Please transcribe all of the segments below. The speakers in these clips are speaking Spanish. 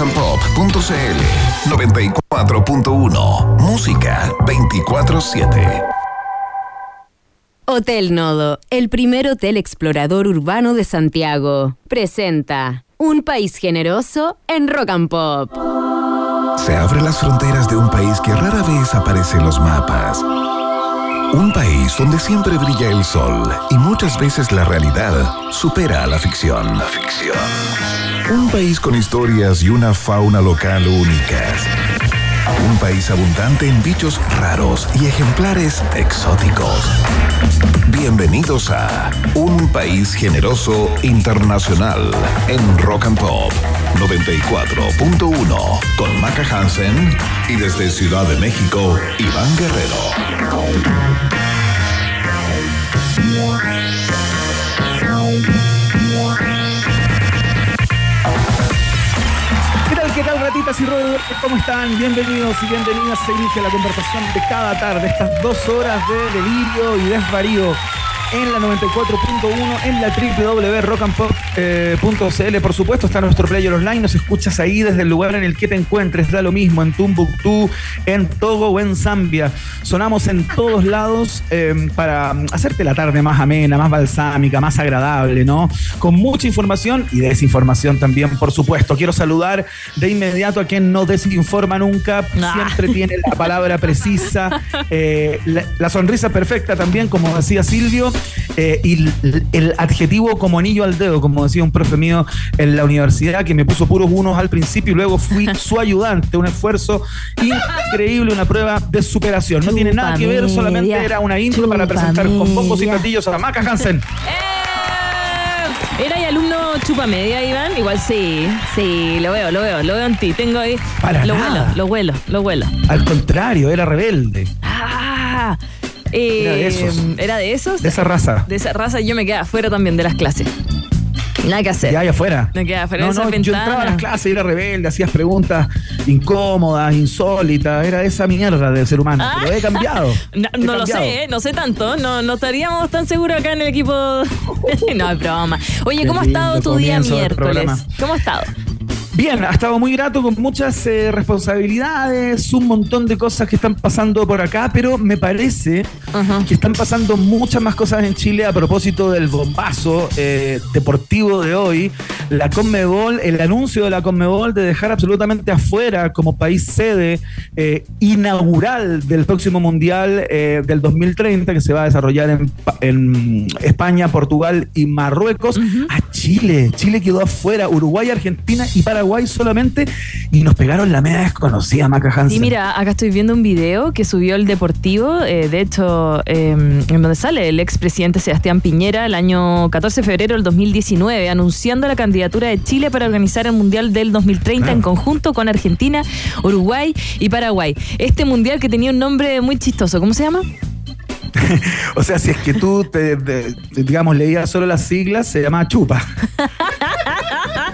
rockandpop.cl 94.1 Música 24-7 Hotel Nodo, el primer hotel explorador urbano de Santiago, presenta Un país generoso en Rock and Pop. Se abren las fronteras de un país que rara vez aparece en los mapas. Un país donde siempre brilla el sol y muchas veces la realidad supera a la ficción. La ficción. Un país con historias y una fauna local únicas. Un país abundante en bichos raros y ejemplares exóticos. Bienvenidos a Un País Generoso Internacional en Rock and Pop 94.1 con Maca Hansen y desde Ciudad de México, Iván Guerrero. ¿Cómo están? Bienvenidos y bienvenidas. Se inicia la conversación de cada tarde, estas dos horas de delirio y desvarío en la 94.1, en la www.rockandpop.cl. Por supuesto, está nuestro player online. Nos escuchas ahí desde el lugar en el que te encuentres. Da lo mismo en Tumbuktu, en Togo o en Zambia. Sonamos en todos lados eh, para hacerte la tarde más amena, más balsámica, más agradable, ¿no? Con mucha información y desinformación también, por supuesto. Quiero saludar de inmediato a quien no desinforma nunca. Siempre tiene la palabra precisa, eh, la, la sonrisa perfecta también, como decía Silvio. Eh, y el, el adjetivo como anillo al dedo, como decía un profe mío en la universidad, que me puso puros unos al principio y luego fui su ayudante. Un esfuerzo increíble, una prueba de superación. No tiene nada que ver, solamente era una intro para presentar con bombos y platillos a Maca Hansen. ¡Eh! ¿Era y alumno chupa media, Iván? Igual sí, sí, lo veo, lo veo, lo veo en ti. Tengo ahí. Para lo nada. huelo, lo huelo, lo huelo. Al contrario, era rebelde. Ah, eh, Era de esos. ¿Era de esos? De esa raza. De esa raza yo me quedaba afuera también de las clases. Nada que hacer. Ya allá afuera. Me quedaba afuera No, no, yo entraba a las clases, era rebelde, hacías preguntas incómodas, insólitas, era esa mierda del ser humano. Ah. Pero he cambiado. No, He no lo sé, ¿eh? no sé tanto. No, no estaríamos tan seguros acá en el equipo. no, es broma. Oye, Qué ¿cómo ha estado tu día miércoles? ¿Cómo ha estado? Bien, ha estado muy grato con muchas eh, responsabilidades, un montón de cosas que están pasando por acá, pero me parece que están pasando muchas más cosas en Chile a propósito del bombazo eh, deportivo de hoy. La Conmebol, el anuncio de la Conmebol de dejar absolutamente afuera como país sede eh, inaugural del próximo Mundial eh, del 2030 que se va a desarrollar en, en España, Portugal y Marruecos a Chile. Chile quedó afuera, Uruguay, Argentina y Paraguay solamente y nos pegaron la media desconocida, Maca Hansen. Sí, mira, acá estoy viendo un video que subió el Deportivo, eh, de hecho, eh, en donde sale el expresidente Sebastián Piñera el año 14 de febrero del 2019, anunciando la candidatura de Chile para organizar el Mundial del 2030 Claro. en conjunto con Argentina, Uruguay y Paraguay. Este Mundial que tenía un nombre muy chistoso, ¿cómo se llama? O sea, si es que tú, te, te- digamos, leías solo las siglas, se llama chupa.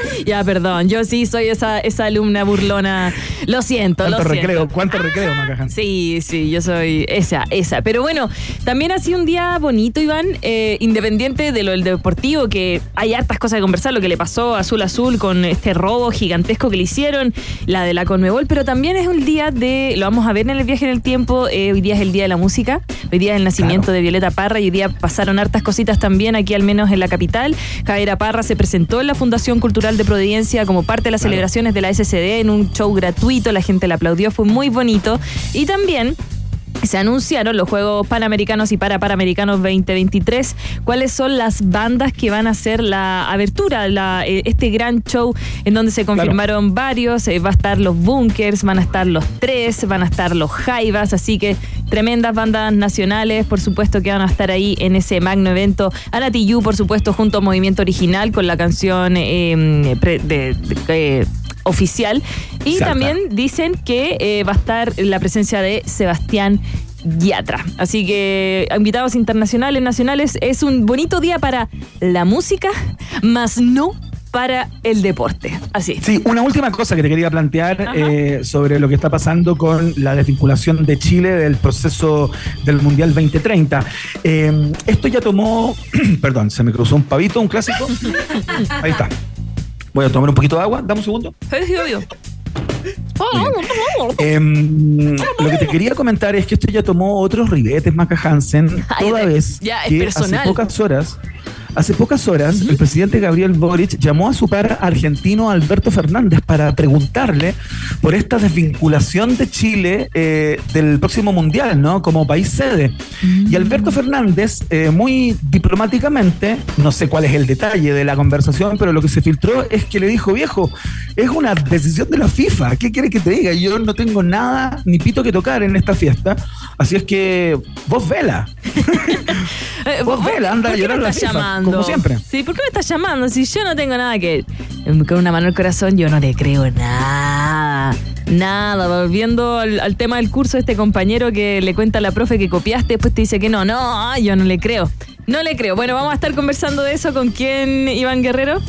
Ya, perdón, yo sí soy esa, esa alumna burlona. Lo siento, lo ¿Cuánto siento. recreo? ¿Cuánto recreo, Maca Hansen? Sí, sí, yo soy esa, esa. Pero bueno, también ha sido un día bonito, Iván, eh, independiente de lo del deportivo, que hay hartas cosas que conversar, lo que le pasó a Azul Azul con este robo gigantesco que le hicieron, la de la Conmebol, pero también es un día de, lo vamos a ver en el viaje en el tiempo, eh, hoy día es el día de la música, hoy día es el nacimiento Claro. de Violeta Parra y hoy día pasaron hartas cositas también aquí al menos en la capital. Javiera Parra se presentó en la Fundación Cultural de Providencia como parte de las Claro. celebraciones de la SCD en un show gratuito, la gente le aplaudió, fue muy bonito. Y también se anunciaron los Juegos Panamericanos y para Panamericanos 2023. ¿Cuáles son las bandas que van a hacer la abertura, la, eh, este gran show en donde se confirmaron varios? Eh, va a estar los Bunkers, van a estar los Tres, van a estar los Jaivas, así que tremendas bandas nacionales, por supuesto que van a estar ahí en ese magno evento. Ana Tijoux, por supuesto, junto a Movimiento Original con la canción eh, de- de- eh, oficial. Y Exacto. también dicen que eh, va a estar la presencia de Sebastián Yatra. Así que invitados internacionales, nacionales, es un bonito día para la música, más no para el deporte. Así. Sí, una última cosa que te quería plantear eh, sobre lo que está pasando con la desvinculación de Chile del proceso del Mundial 2030. Eh, esto ya tomó, perdón, se me cruzó un pavito, un clásico. Ahí está. Voy a tomar un poquito de agua, dame un segundo. Sí, obvio. Em, lo que te quería comentar es que esto ya tomó otros ribetes, Maca Hansen, toda vez ya, es que personal. hace pocas horas. Hace pocas horas, el presidente Gabriel Boric llamó a su par argentino Alberto Fernández para preguntarle por esta desvinculación de Chile eh, del próximo mundial, ¿no? Como país sede. Y Alberto Fernández, eh, muy diplomáticamente, no sé cuál es el detalle de la conversación, pero lo que se filtró es que le dijo, viejo, es una decisión de la FIFA. ¿Qué quieres que te diga? Yo no tengo nada ni pito que tocar en esta fiesta. Así es que vos vela. Eh, Vos vela, anda ¿por qué me la estás FIFA, llamando? como siempre. Sí, ¿por qué me estás llamando? Si yo no tengo nada que... em, Con una mano al corazón yo no le creo nada. Nada, volviendo al, al tema del curso, este compañero que le cuenta a la profe que copiaste, después te dice que no, no, yo no le creo. No le creo. Bueno, vamos a estar conversando de eso con quién, Iván Guerrero.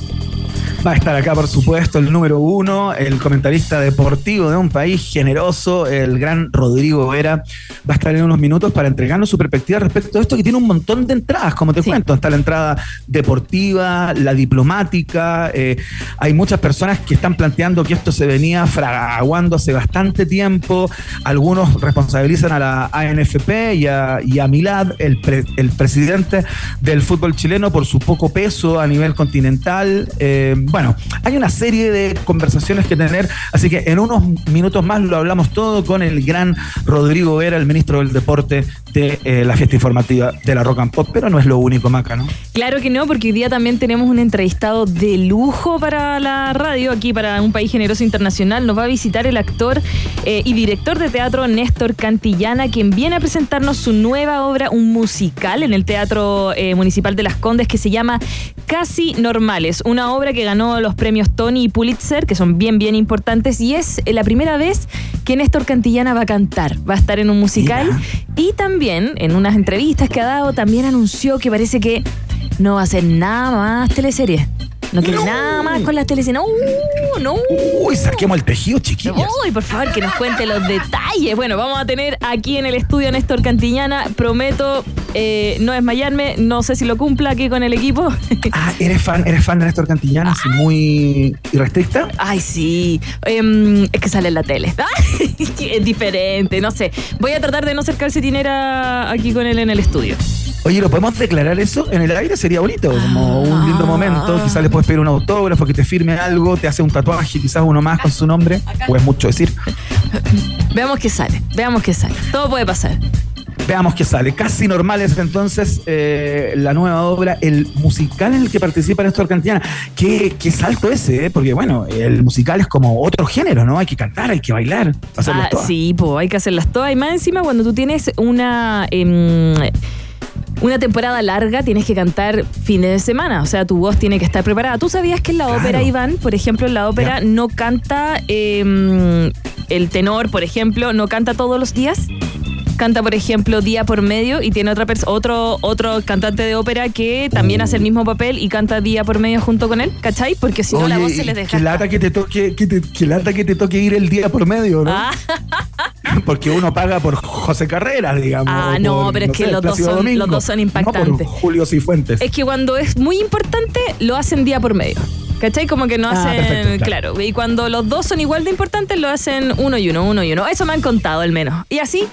Va a estar acá, por supuesto, el número uno, el comentarista deportivo de un país generoso, el gran Rodrigo Vera. Va a estar en unos minutos para entregarnos su perspectiva respecto a esto que tiene un montón de entradas, como te Sí. cuento. Está la entrada deportiva, la diplomática. eh, hay muchas personas que están planteando que esto se venía fraguando hace bastante tiempo. Algunos responsabilizan a la ANFP y a, y a Milad, el, pre- el presidente del fútbol chileno, por su poco peso a nivel continental. Eh, bueno, hay una serie de conversaciones que tener, así que en unos minutos más lo hablamos todo con el gran Rodrigo Vera, el ministro del Deporte eh, la fiesta informativa de la Rock and Pop, pero no es lo único, Maca, ¿no? Claro que no, porque hoy día también tenemos un entrevistado de lujo para la radio, aquí para un país generoso internacional. Nos va a visitar el actor eh, y director de teatro Néstor Cantillana, quien viene a presentarnos su nueva obra, un musical en el Teatro eh, Municipal de Las Condes que se llama Casi Normales, una obra que ganó los premios Tony y Pulitzer, que son bien, bien importantes, y es la primera vez que Néstor Cantillana va a cantar, va a estar en un musical. Mira. Y también, en unas entrevistas que ha dado, también anunció que parece que no va a hacer nada más teleseries. No quiere No. nada más con las teleseries. No, no. Uy, saquemos el tejido, chiquillas. Uy, por favor, que nos cuente los detalles. Bueno, vamos a tener aquí en el estudio a Néstor Cantillana. Prometo eh, no desmayarme. No sé si lo cumpla aquí con el equipo. Ah, ¿eres fan, eres fan de Néstor Cantillana, así muy irrestricta? Ay, sí. Em, es que sale en la tele. es diferente, no sé. Voy a tratar de no ser calcetinera aquí con él en el estudio. Oye, ¿lo podemos declarar eso en el aire? Sería bonito, como un lindo Ah. momento. Quizás le puedes pedir un autógrafo, que te firme algo, te hace un tatuaje, quizás uno más con su nombre, o es mucho decir. Veamos qué sale, veamos qué sale. Todo puede pasar. Veamos qué sale. Casi normales entonces eh, la nueva obra, el musical en el que participa Néstor Cantillana. Qué, qué salto ese, ¿eh? porque bueno, el musical es como otro género, ¿no? Hay que cantar, hay que bailar, hacerlas Ah, todas. sí, pues hay que hacerlas todas. Y más encima, cuando tú tienes una. em, una temporada larga tienes que cantar fines de semana, o sea, tu voz tiene que estar preparada. ¿Tú sabías que en la Claro. ópera, Iván, por ejemplo, en la ópera Ya. no canta em, el tenor, por ejemplo, no canta todos los días? Canta, por ejemplo, día por medio y tiene otra otro, otro cantante de ópera que también Uh. hace el mismo papel y canta día por medio junto con él, ¿cachai? Porque si no la voz se les deja. Que lata que te toque, que te, que lata que te toque ir el día por medio, ¿no? Ah. Porque uno paga por José Carreras, digamos. Ah, no, por, pero es que sé, los dos son- Domingo, los dos son No impactantes. por Julio Cifuentes. Es que cuando es muy importante, lo hacen día por medio. ¿Cachai? Como que no Ah, hacen. perfecto, claro. claro. Y cuando los dos son igual de importantes, lo hacen uno y uno, uno y uno. Eso me han contado al menos. Y así,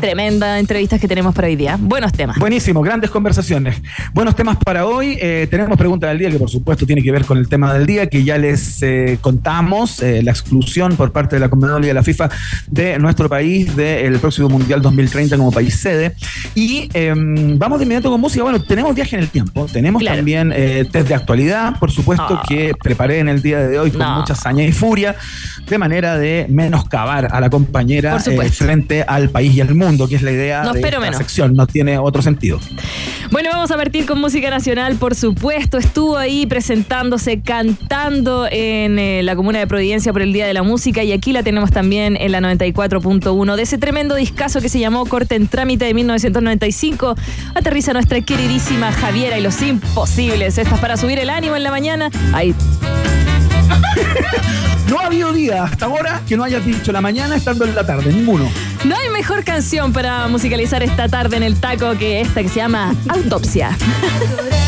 tremenda entrevistas que tenemos para hoy día. Buenos temas. Buenísimo, grandes conversaciones. Buenos temas para hoy. Eh, tenemos pregunta del día que por supuesto tiene que ver con el tema del día que ya les eh, contamos, eh, la exclusión por parte de la Conmebol y de la FIFA de nuestro país del próximo Mundial 2030 como país sede. Y eh, vamos de inmediato con música. Bueno, tenemos viaje en el tiempo, tenemos Claro. también eh, test de actualidad, por supuesto, Ah. que preparé en el día de hoy con No. mucha saña y furia, de manera de menoscabar a la compañera frente al país y al mundo, que es la idea No de esta menos. sección, no tiene otro sentido. Bueno, vamos a partir con música nacional, por supuesto. Estuvo ahí presentándose, cantando en eh, la comuna de Providencia por el Día de la Música y aquí la tenemos también en la 94.1 de ese tremendo discazo que se llamó Corte en Trámite de 1995. Aterriza nuestra queridísima Javiera y los imposibles. Estas para subir el ánimo en la mañana. Ahí. No ha habido día hasta ahora que no hayas dicho la mañana estando en la tarde, ninguno. No hay mejor canción para musicalizar esta tarde en el taco que esta que se llama Autopsia.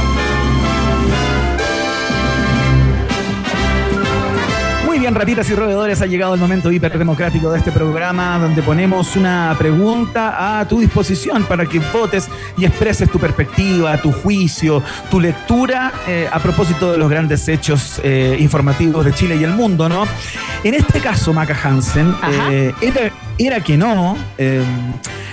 Bien, ratitas y roedores, ha llegado el momento hiperdemocrático de este programa donde ponemos una pregunta a tu disposición para que votes y expreses tu perspectiva, tu juicio, tu lectura eh, a propósito de los grandes hechos eh, informativos de Chile y el mundo, ¿no? En este caso, Maca Hansen, eh, era, que no.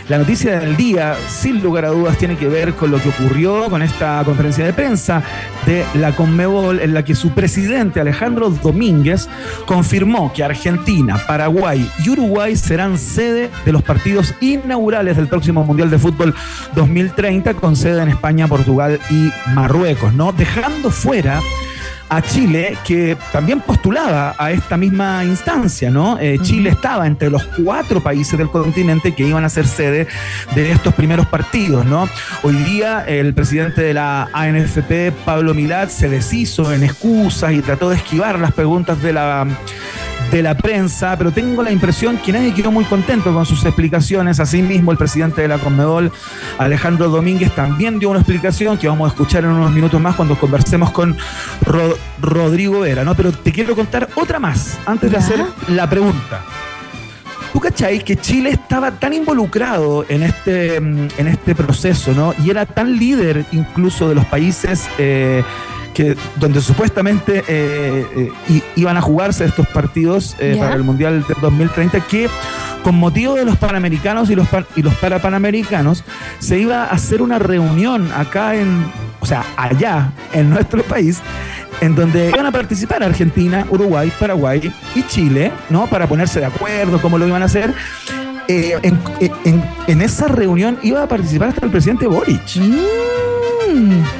La noticia del día, sin lugar a dudas, tiene que ver con lo que ocurrió con esta conferencia de prensa de la Conmebol, en la que su presidente, Alejandro Domínguez, confirmó que Argentina, Paraguay y Uruguay serán sede de los partidos inaugurales del próximo Mundial de Fútbol 2030, con sede en España, Portugal y Marruecos, ¿no? Dejando fuera a Chile, que también postulaba a esta misma instancia, ¿no? Eh, Chile estaba entre los cuatro países del continente que iban a ser sede de estos primeros partidos, ¿no? Hoy día el presidente de la ANFP, Pablo Milat, se deshizo en excusas y trató de esquivar las preguntas de la de la prensa, pero tengo la impresión que nadie quedó muy contento con sus explicaciones. Asimismo, el presidente de la Conmebol, Alejandro Domínguez, también dio una explicación que vamos a escuchar en unos minutos más cuando conversemos con Rodrigo Vera, ¿no? Pero te quiero contar otra más antes de hacer la pregunta. ¿Tú cachai que Chile estaba tan involucrado en este, en este proceso, ¿no? Y era tan líder incluso de los países eh, donde supuestamente eh, eh, iban a jugarse estos partidos eh, para el Mundial de 2030, que con motivo de los Panamericanos y los, y los Parapanamericanos, se iba a hacer una reunión acá en, o sea, allá, en nuestro país, en donde iban a participar Argentina, Uruguay, Paraguay y Chile, ¿no? Para ponerse de acuerdo cómo lo iban a hacer. en, esa reunión iba a participar hasta el presidente Boric. Mm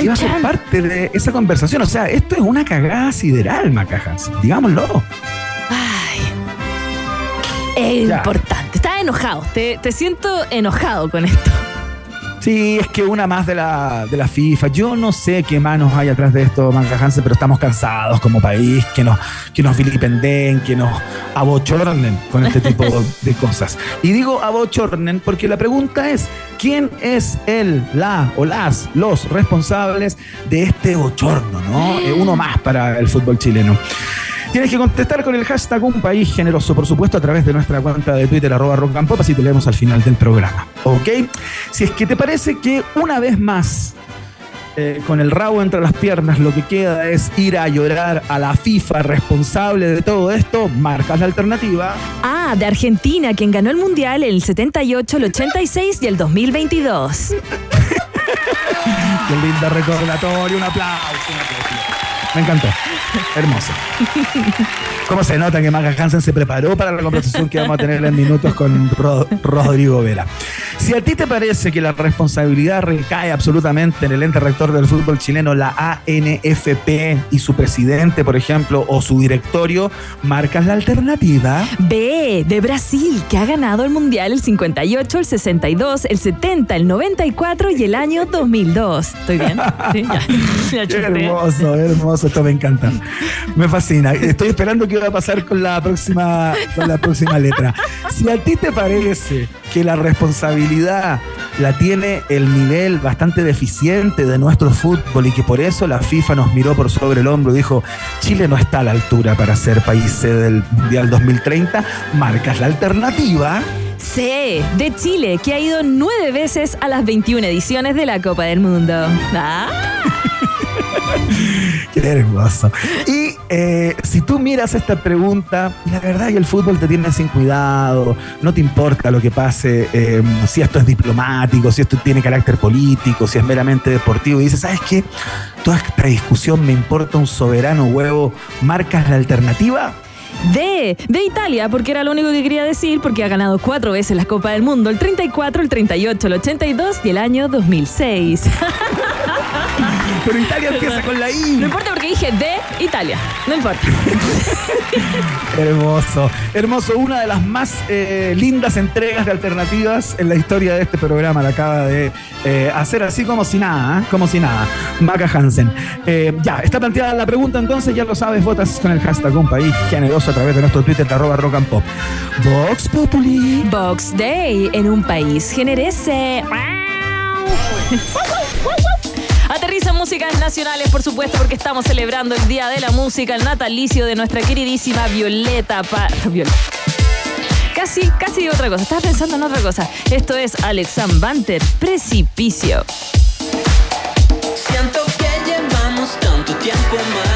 iba a ser parte de esa conversación. O sea, esto es una cagada sideral, Macajas. Digámoslo. Ay. Es importante. Estás enojado. Te, te siento enojado con esto. Sí, es que una más de la, de la FIFA. Yo no sé qué manos hay atrás de esto, Manga pero estamos cansados como país, que nos, que nos vilipenden, que nos abochornen con este tipo de cosas. Y digo abochornen porque la pregunta es, ¿quién es el, la o las, los responsables de este bochorno, no? Eh, uno más para el fútbol chileno. Tienes que contestar con el hashtag Un País Generoso, por supuesto, a través de nuestra cuenta de Twitter, arroba rock and pop, así te leemos al final del programa. ¿Ok? Si es que te parece que una vez más eh, con el rabo entre las piernas, lo que queda es ir a llorar a la FIFA responsable de todo esto, marcas la alternativa. Ah, de Argentina, quien ganó el Mundial el 78, el 86 y el 2022. Qué lindo recordatorio, un aplauso. Un aplauso. Me encantó. Hermoso. ¿Cómo se nota que Maga Hansen se preparó para la conversación que vamos a tener en minutos con Rodrigo Vera? Si a ti te parece que la responsabilidad recae absolutamente en el ente rector del fútbol chileno, la ANFP, y su presidente, por ejemplo, o su directorio, marcas la alternativa. B, de Brasil, que ha ganado el Mundial el 58, el 62, el 70, el 94 y el año 2002. ¿Estoy bien? Sí, ya. hermoso, hermoso. Esto me encanta. Me fascina. Estoy esperando qué va a pasar con la próxima, con la próxima letra. Si a ti te parece que la responsabilidad la tiene el nivel bastante deficiente de nuestro fútbol y que por eso la FIFA nos miró por sobre el hombro y dijo, Chile no está a la altura para ser país del Mundial 2030, marcas la alternativa. Sí, de Chile, que ha ido nueve veces a las 21 ediciones de la Copa del Mundo. ¿Ah? Qué hermoso. Y eh, si tú miras esta pregunta, la verdad que el fútbol te tiene sin cuidado, no te importa lo que pase, em, si esto es diplomático, si esto tiene carácter político, si es meramente deportivo, y dices, ¿sabes qué? Toda esta discusión me importa un soberano huevo, ¿marcas la alternativa? De, de Italia, porque era lo único que quería decir, porque ha ganado cuatro veces la Copa del Mundo, el 34, el 38, el 82 y el año 2006. Pero Italia empieza con la I. No importa porque dije de Italia. No importa. hermoso, hermoso. Una de las más eh, lindas entregas de alternativas en la historia de este programa. La acaba de eh, hacer así como si nada, ¿eh? como si nada. Maca Hansen. ya, está planteada la pregunta entonces, ya lo sabes, votas con el hashtag un país generoso a través de nuestro Twitter de arroba rock and pop. Vox Populi. Vox Day en un país generese. Músicas nacionales, por supuesto, porque estamos celebrando el Día de la Música, el natalicio de nuestra queridísima Violeta Pa... Casi, casi otra cosa. Estaba pensando en otra cosa. Esto es Alexan Banter, Precipicio. Siento que llevamos tanto tiempo mal.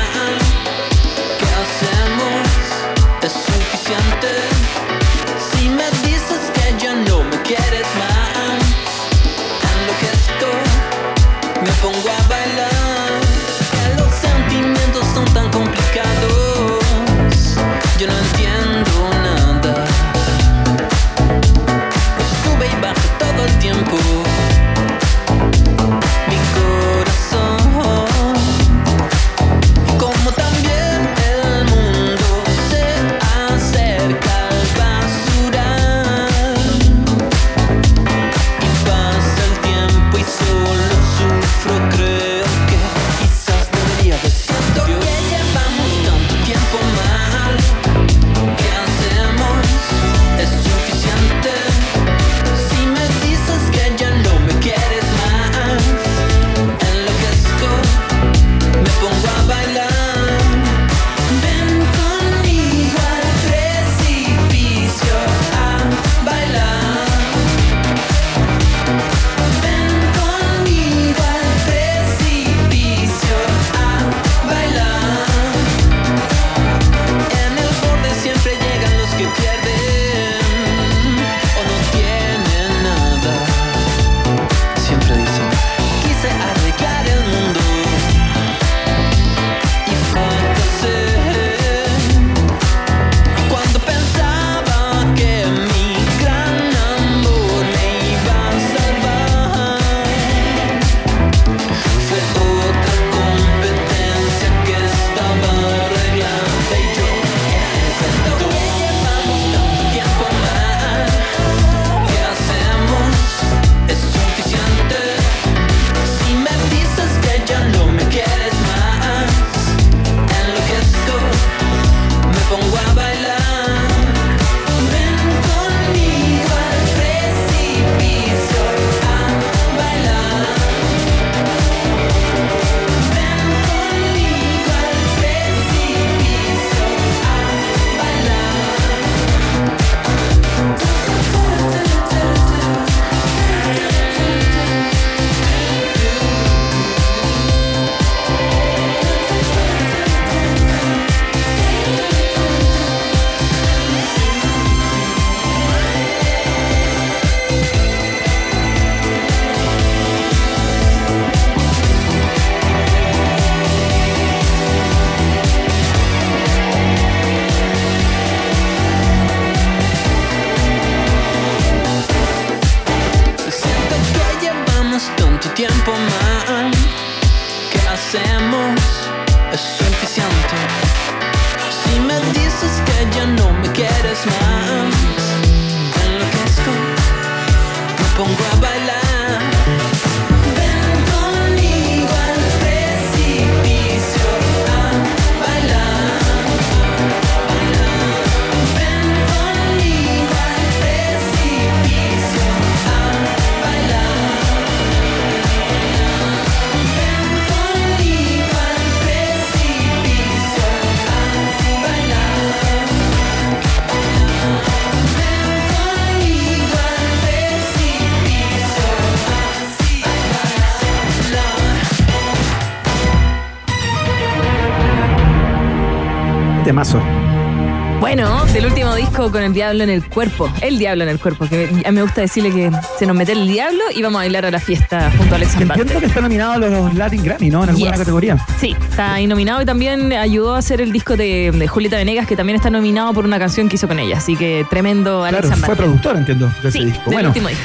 Con el diablo en el cuerpo. El diablo en el cuerpo. Que a mí me gusta decirle que se nos mete el diablo y vamos a bailar a la fiesta junto a Alex entiendo que está nominado a los Latin Grammy, ¿no? En alguna Yes. categoría. Sí, está ahí nominado y también ayudó a hacer el disco de, de Julieta Venegas, que también está nominado por una canción que hizo con ella. Así que tremendo Alex Claro, fue productor, entiendo, de Sí, ese disco. del Bueno, último disco.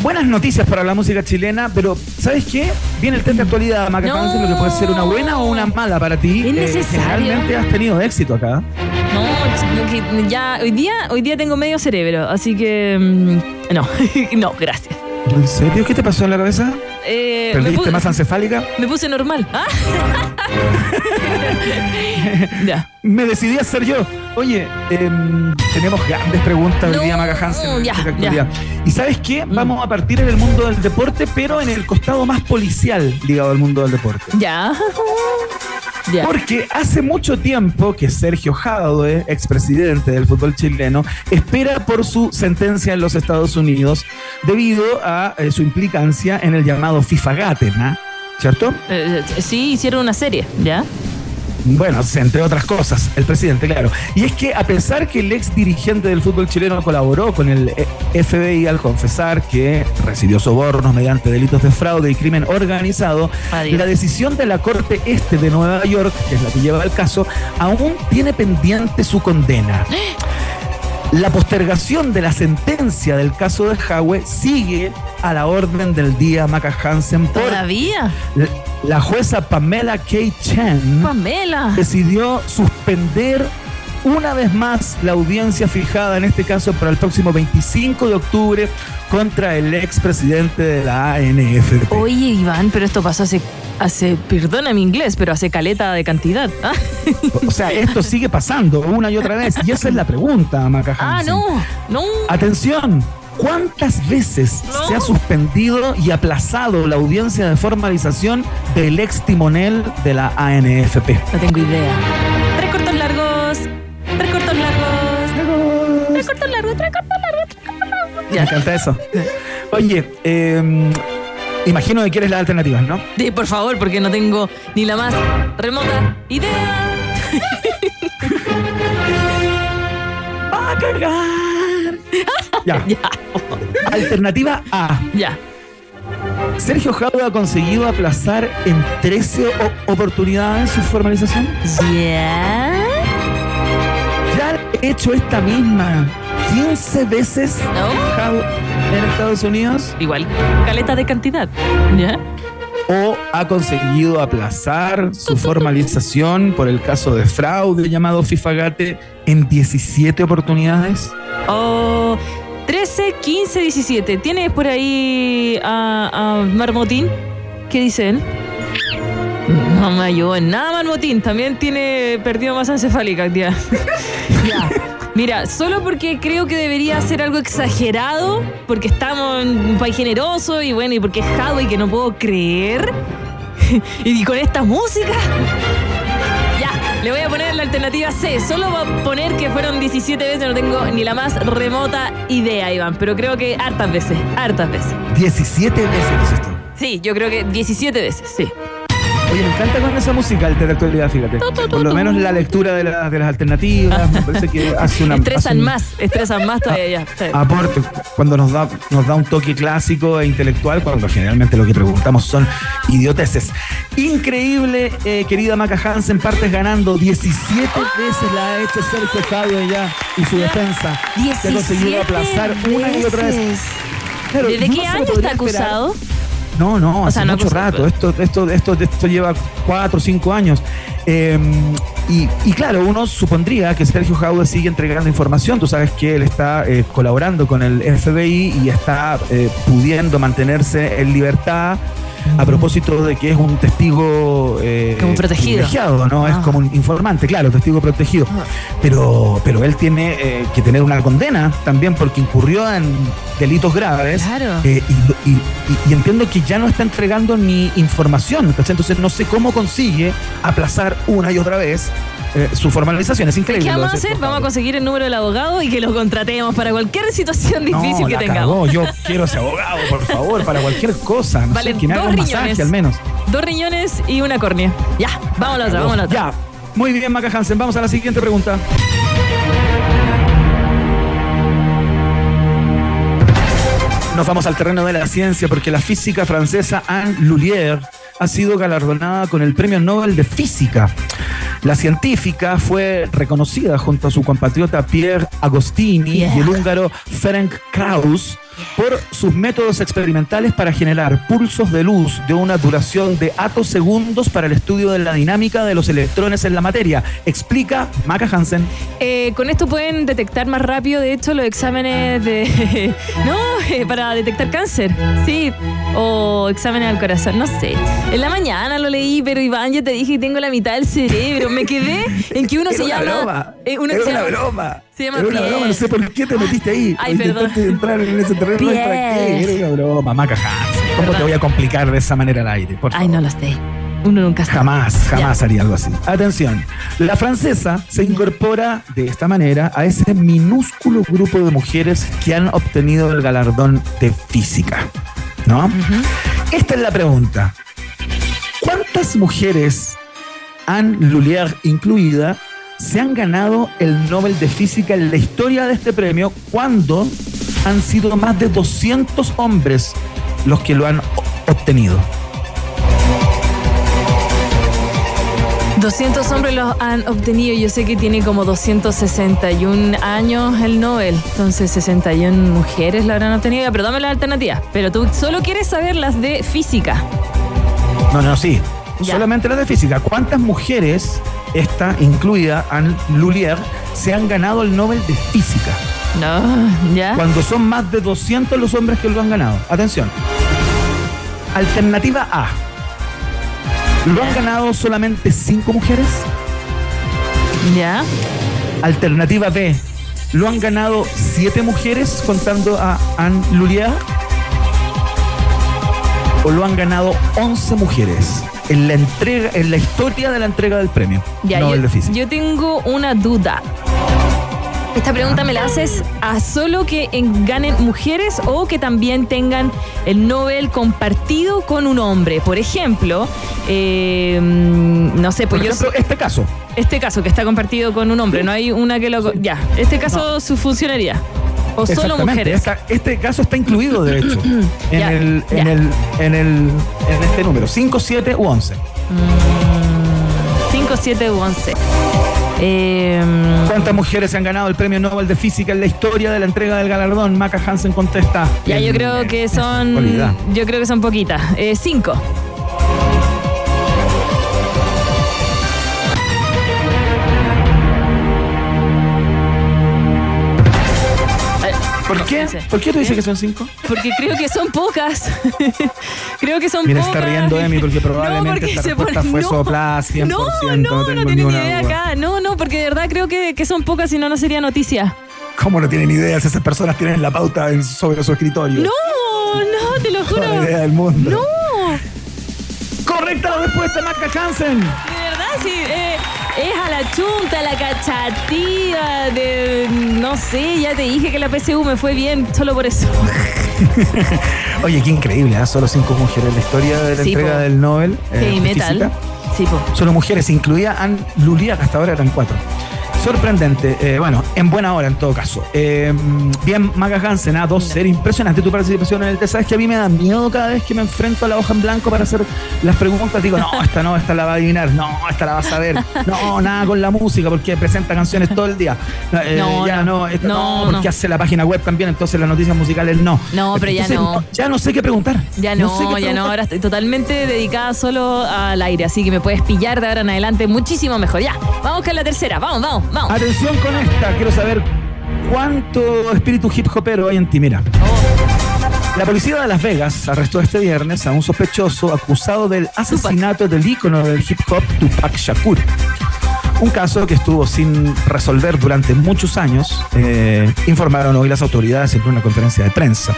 buenas noticias para la música chilena, pero ¿sabes qué? Viene el test de actualidad, Maca No. Lo que puede ser una buena o una mala para ti. Es necesario. generalmente has tenido éxito acá. Ya hoy día, hoy día tengo medio cerebro, así que mm, no, no, gracias. ¿En serio? ¿Qué te pasó en la cabeza? Eh, ¿Perdiste masa encefálica? me puse normal. ¿Ah? ya. Me decidí a ser yo. Oye, em, tenemos grandes preguntas hoy No, día, Maca Hansen. en ya. ¿Y sabes qué? Mm. Vamos a partir en el mundo del deporte, pero en el costado más policial ligado al mundo del deporte. Ya. Porque hace mucho tiempo que Sergio Jadwe, expresidente del fútbol chileno, espera por su sentencia en los Estados Unidos debido a eh, su implicancia en el llamado FIFA Gate, ¿no? ¿cierto? Eh, sí, hicieron una serie, ¿ya? Bueno, entre otras cosas, el presidente, claro. Y es que a pesar que el ex dirigente del fútbol chileno colaboró con el eh, FBI al confesar que recibió sobornos mediante delitos de fraude y crimen organizado, Adiós. la decisión de la Corte Este de Nueva York, que es la que lleva el caso, aún tiene pendiente su condena. La postergación de la sentencia del caso de Howe sigue a la orden del día Maca Hansen por ¿Todavía? la jueza Pamela K. Chen Pamela. decidió suspender una vez más la audiencia fijada en este caso para el próximo 25 de octubre contra el expresidente de la ANFP. Oye, Iván, pero esto pasó hace, hace, perdona mi inglés, pero hace caleta de cantidad. Ah, O sea, esto sigue pasando una y otra vez. Y esa es la pregunta, Maca ah Hansen. no, no. Atención, ¿cuántas veces No. se ha suspendido y aplazado la audiencia de formalización del ex timonel de la ANFP? No tengo idea. Me encanta eso. Oye, eh, imagino que quieres las alternativas, ¿no? Sí, por favor, porque no tengo ni la más remota idea. ¡Va a cagar! Ya. Ya, Alternativa A. ya. Sergio Jadwe ha conseguido aplazar en 13 o- oportunidades su formalización. Ya. Ya he hecho esta misma 15 veces ¿No? En Estados Unidos. Igual, caleta de cantidad. ¿Ya? O ha conseguido aplazar su formalización por el caso de fraude llamado FIFAGATE en 17 oportunidades. Oh, 13, 15, 17. ¿Tienes por ahí a, a Marmotín? ¿Qué dice él? No me ayudó en nada Marmotín. También tiene perdido masa encefálica, tía. ya. Mira, solo porque creo que debería ser algo exagerado, porque estamos en un país generoso y bueno, y porque es Hadwe que no puedo creer. y con esta música. Ya, le voy a poner la alternativa C. Solo va a poner que fueron 17 veces, no tengo ni la más remota idea, Iván. Pero creo que hartas veces, hartas veces. 17 veces dices tú. Sí, yo creo que 17 veces, sí. Oye, me encanta con esa música el de actualidad, fíjate. Por lo menos la lectura de, la- de las alternativas, me parece que hace una... hace estresan un más, estresan más todavía. ya. Aporte, cuando nos da, nos da un toque clásico e intelectual, cuando generalmente lo que preguntamos son idioteces. Increíble, eh, querida Maca Hansen, partes ganando 17 veces la ha hecho Sergio Jadwe ya y su defensa. que ha conseguido aplazar una y otra vez. Claro, ¿Desde qué se año está esperar. No, no, hace sea, no mucho acusado, rato. Esto, esto, esto, esto lleva cuatro o cinco años. Eh, y, y claro, uno supondría que Sergio Jaude sigue entregando información. Tú sabes que él está eh, colaborando con el FBI y está eh, pudiendo mantenerse en libertad. A propósito de que es un testigo eh, Como protegido. privilegiado, ¿no? Es Ah. como un informante, claro, testigo protegido. Pero, pero él tiene eh, que tener una condena también porque incurrió en delitos graves. Claro. Eh, y, y- y- y entiendo que ya no está entregando ni información, ¿cachai? Entonces no sé cómo consigue aplazar una y otra vez eh, su formalización. Es increíble. ¿Qué vamos a hacer? Vamos a conseguir el número del abogado y que lo contratemos para cualquier situación difícil No, que la tengamos. cagó. Yo quiero ese abogado, por favor, para cualquier cosa. No Vale, sé, dos un riñones. masaje al menos. Dos riñones y una córnea. Ya, vamos a la otra, vamos a la otra. Ya. Muy bien, Maca Hansen. Vamos a la siguiente pregunta. Nos vamos al terreno de la ciencia porque la física francesa Anne Lullier ha sido galardonada con el Premio Nobel de Física. La científica fue reconocida junto a su compatriota Pierre Agostini Yeah. y el húngaro Ferenc Krauss por sus métodos experimentales para generar pulsos de luz de una duración de atosegundos para el estudio de la dinámica de los electrones en la materia. Explica Maca Hansen. Eh, con esto pueden detectar más rápido, de hecho, los exámenes de. no, eh, para detectar cáncer. Sí. O exámenes al corazón, no sé. En la mañana lo leí, pero Iván, ya te dije que tengo la mitad del cerebro. Me quedé en que uno Era se una llama. broma. eh, uno Era se una llama- broma. Llama Era una broma, no sé por qué te metiste ahí. Ay, Intentaste perdón. entrar en ese terreno. ¿Para qué? Era una broma, Maca. ¿Cómo Perdón. te voy a complicar de esa manera al aire? Por Ay, no lo sé. Uno nunca sabe. Jamás, jamás haría algo así. Atención, la francesa se incorpora de esta manera a ese minúsculo grupo de mujeres que han obtenido el galardón de física. ¿No? Esta es la pregunta. ¿Cuántas mujeres, Anne Lullier incluida, se han ganado el Nobel de Física en la historia de este premio cuando han sido más de 200 hombres los que lo han obtenido? 200 hombres los han obtenido. Yo sé que tiene como 261 años el Nobel. Entonces 61 mujeres lo habrán obtenido. Pero dame la alternativa. Pero tú solo quieres saber las de física. No, no, sí. Ya. Solamente las de física. ¿Cuántas mujeres, esta incluida Anne Lullier, se han ganado el Nobel de Física? No, ¿ya? Cuando son más de 200 los hombres que lo han ganado. Atención. Alternativa A. ¿Lo han ganado solamente 5 mujeres? ¿Ya? Alternativa B. ¿Lo han ganado 7 mujeres contando a Anne Lullier? ¿O lo han ganado 11 mujeres en la entrega, en la historia de la entrega del premio Ya, Nobel yo, yo tengo una duda. Esta pregunta me la haces a solo que en- ganen mujeres o que también tengan el Nobel compartido con un hombre. Por ejemplo, eh, mm, no sé, Por pues yo ejemplo, este caso. este caso que está compartido con un hombre, no hay una que lo... Ya, este caso su funcionaría. O solo mujeres. Esta- este caso está incluido, de hecho, en, el, en, el, en, el, en este número, 5, 7 u 11. 5, 7 u 11. Eh, ¿Cuántas mujeres han ganado el premio Nobel de Física en la historia de la entrega del galardón? Maca Hansen contesta. ya, yo creo que son... Yo creo que son poquitas. 5. ¿Por qué? no. ¿Por qué tú dices que son 5? Porque creo que son pocas. creo que son Mira, pocas. está riendo Emi porque probablemente no, porque esta respuesta fue no, soplada 100%. No, no, no no, ninguna idea acá. No, no, porque de verdad creo que, que son pocas, si no, no sería noticia. ¿Cómo no tienen idea si esas personas tienen la pauta en- sobre su escritorio? No, no, te lo juro. idea del mundo. No, Correcta la respuesta, Maca Hansen. de verdad, sí. eh, es a la chunta, a la cachativa, de. No sé, ya te dije que la PSU me fue bien, solo por eso. Oye, qué increíble, ¿eh? Solo cinco mujeres en la historia de la Sí, entrega po. del Nobel. eh, de metal. Sí, po. Solo mujeres, incluida Anne Lulia, que hasta ahora eran cuatro. Sorprendente, eh, bueno, en buena hora en todo caso. Eh, bien, Maga Hansen, a dos ser impresionante tu participación en el test. Sabes que a mí me da miedo cada vez que me enfrento a la hoja en blanco para hacer las preguntas. Digo, no, esta no, esta la va a adivinar, no, esta la va a saber. No, nada con la música porque presenta canciones todo el día. Eh, No, ya no. no, esta No, no, porque hace la página web también, entonces las noticias musicales no. No, pero ya no. Ya no sé qué preguntar. Ya no, sé qué ya no. preguntar. Ahora estoy totalmente dedicada solo al aire, así que me puedes pillar de ahora en adelante muchísimo mejor. Ya, vamos con la tercera. Vamos, vamos, vamos. Atención con esta, quiero saber cuánto espíritu hip hopero hay en ti. Mira. La policía de Las Vegas arrestó este viernes a un sospechoso acusado del asesinato del ícono del hip hop Tupac Shakur. Un caso que estuvo sin resolver durante muchos años, eh, informaron hoy las autoridades en una conferencia de prensa.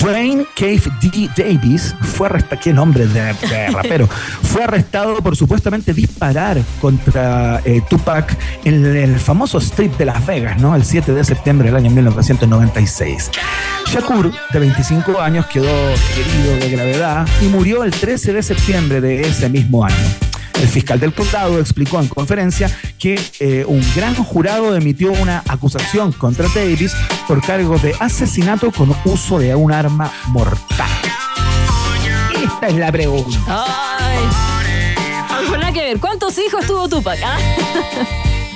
Dwayne Cave D. Davis fue arrestado, qué nombre de, de rapero, fue arrestado por supuestamente disparar contra eh, Tupac en el famoso strip de Las Vegas, ¿no? El 7 de septiembre del año 1996. Shakur, de 25 años, quedó herido de gravedad y murió el 13 de septiembre de ese mismo año. El fiscal del condado explicó en conferencia que eh, un gran jurado emitió una acusación contra Davis por cargo de asesinato con uso de un arma mortal. Esta es la pregunta. Ay. Nada que ver. ¿Cuántos hijos tuvo Tupac? ah?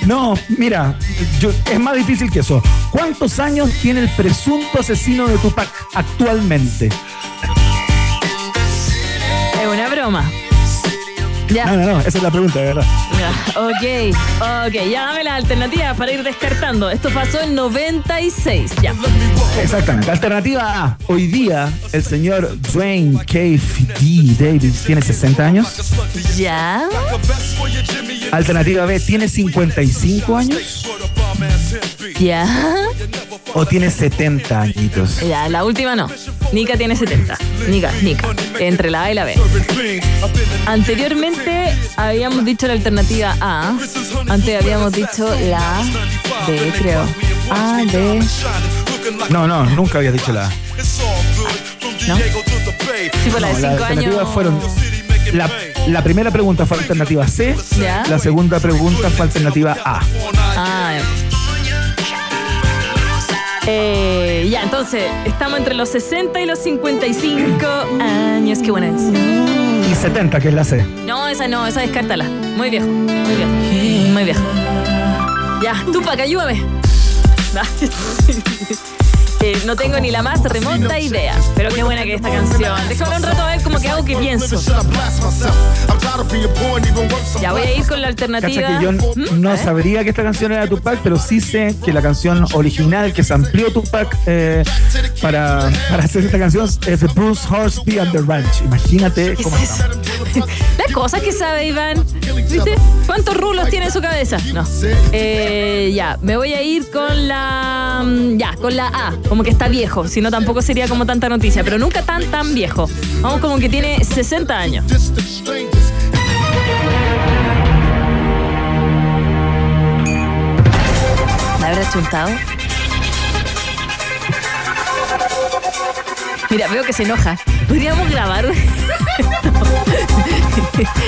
No, mira, yo- es más difícil que eso. ¿Cuántos años tiene el presunto asesino de Tupac actualmente? Es una broma. Ya. No, no, no, esa es la pregunta, de verdad. Ya, Ok, ok, ya dame las alternativas para ir descartando. Esto pasó en 96, ya. Exactamente. Alternativa A. Hoy día el señor Dwayne KFD Davis tiene 60 años. ¿Ya? Alternativa B. ¿Tiene 55 años? ¿Ya? ¿O tiene 70 añitos? Ya, la última no. Nika tiene 70. Nika, Nika. Entre la A y la B. Anteriormente habíamos dicho la alternativa A. Antes habíamos dicho la B, creo. A, B. No, no, nunca habías dicho la A. ¿No? Sí, por la de No, las 5 años. fueron. La, la primera pregunta fue alternativa C. Ya. La segunda pregunta fue alternativa A. Ah, ya. Eh, ya, entonces, estamos entre los 60 y los 55 años. Qué buena es. Y 70, que es la C. No, esa no, esa descártala. Muy viejo, muy viejo. Muy viejo. Ya, Tupac, ayúdame. Eh, no tengo ni la más remota idea. Pero qué buena que es esta canción. Déjame un rato a ver cómo que hago que pienso. Ya voy a ir con la alternativa. que yo ¿Mm? no ver. sabría que esta canción era de Tupac, pero sí sé que la canción original que se amplió Tupac eh, para, para hacer esta canción es The Bruce Horsby and the Ranch. Imagínate ¿Qué cómo es está. Las cosas que sabe Iván. ¿Viste? ¿Cuántos rulos tiene en su cabeza? No. Eh, ya, me voy a ir con la. mm, Ya, con la A. Como que está viejo. Si no, tampoco sería como tanta noticia. Pero nunca tan, tan viejo. Vamos como que tiene 60 años. ¿La habrá chuntado? Mira, veo que se enoja. ¿Podríamos grabar?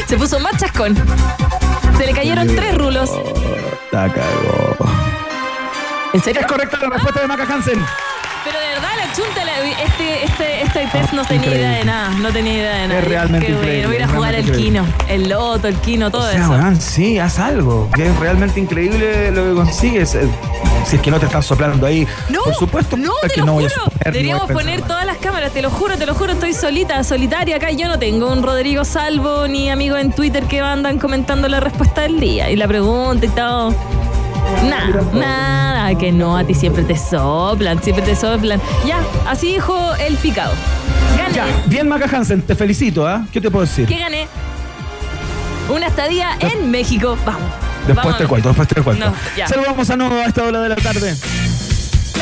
se puso más chascón. Se le cayeron tres rulos. La cagó. ¿En serio? Es correcta la respuesta de Maca Hansen. Pero de verdad, la chunta, la- este, este, este test no tenía increíble. idea de nada. No tenía idea de nada. Es realmente Qué increíble, Voy a ir a jugar el realmente kino. El loto, el kino, todo O sea, eso. sí, haz algo. Que es realmente increíble lo que consigues. Eh, Si es que no te están soplando ahí. No, Por supuesto no, te que lo no juro. Deberíamos poner todas las cámaras, te lo juro, te lo juro, estoy solita, solitaria acá. Yo no tengo un Rodrigo Salvo ni amigos en Twitter que andan comentando la respuesta del día y la pregunta y todo. Nada, nada, que no, a ti siempre te soplan, siempre te soplan. Ya, así dijo el picado. Gané. Ya, bien Maca Hansen, te felicito, ¿ah? ¿Qué te puedo decir? ¿Qué gané? Una estadía en México. Vamos. Después Vámonos. te cuento, después te cuento. No. Saludamos a Nodo a esta hora de la tarde.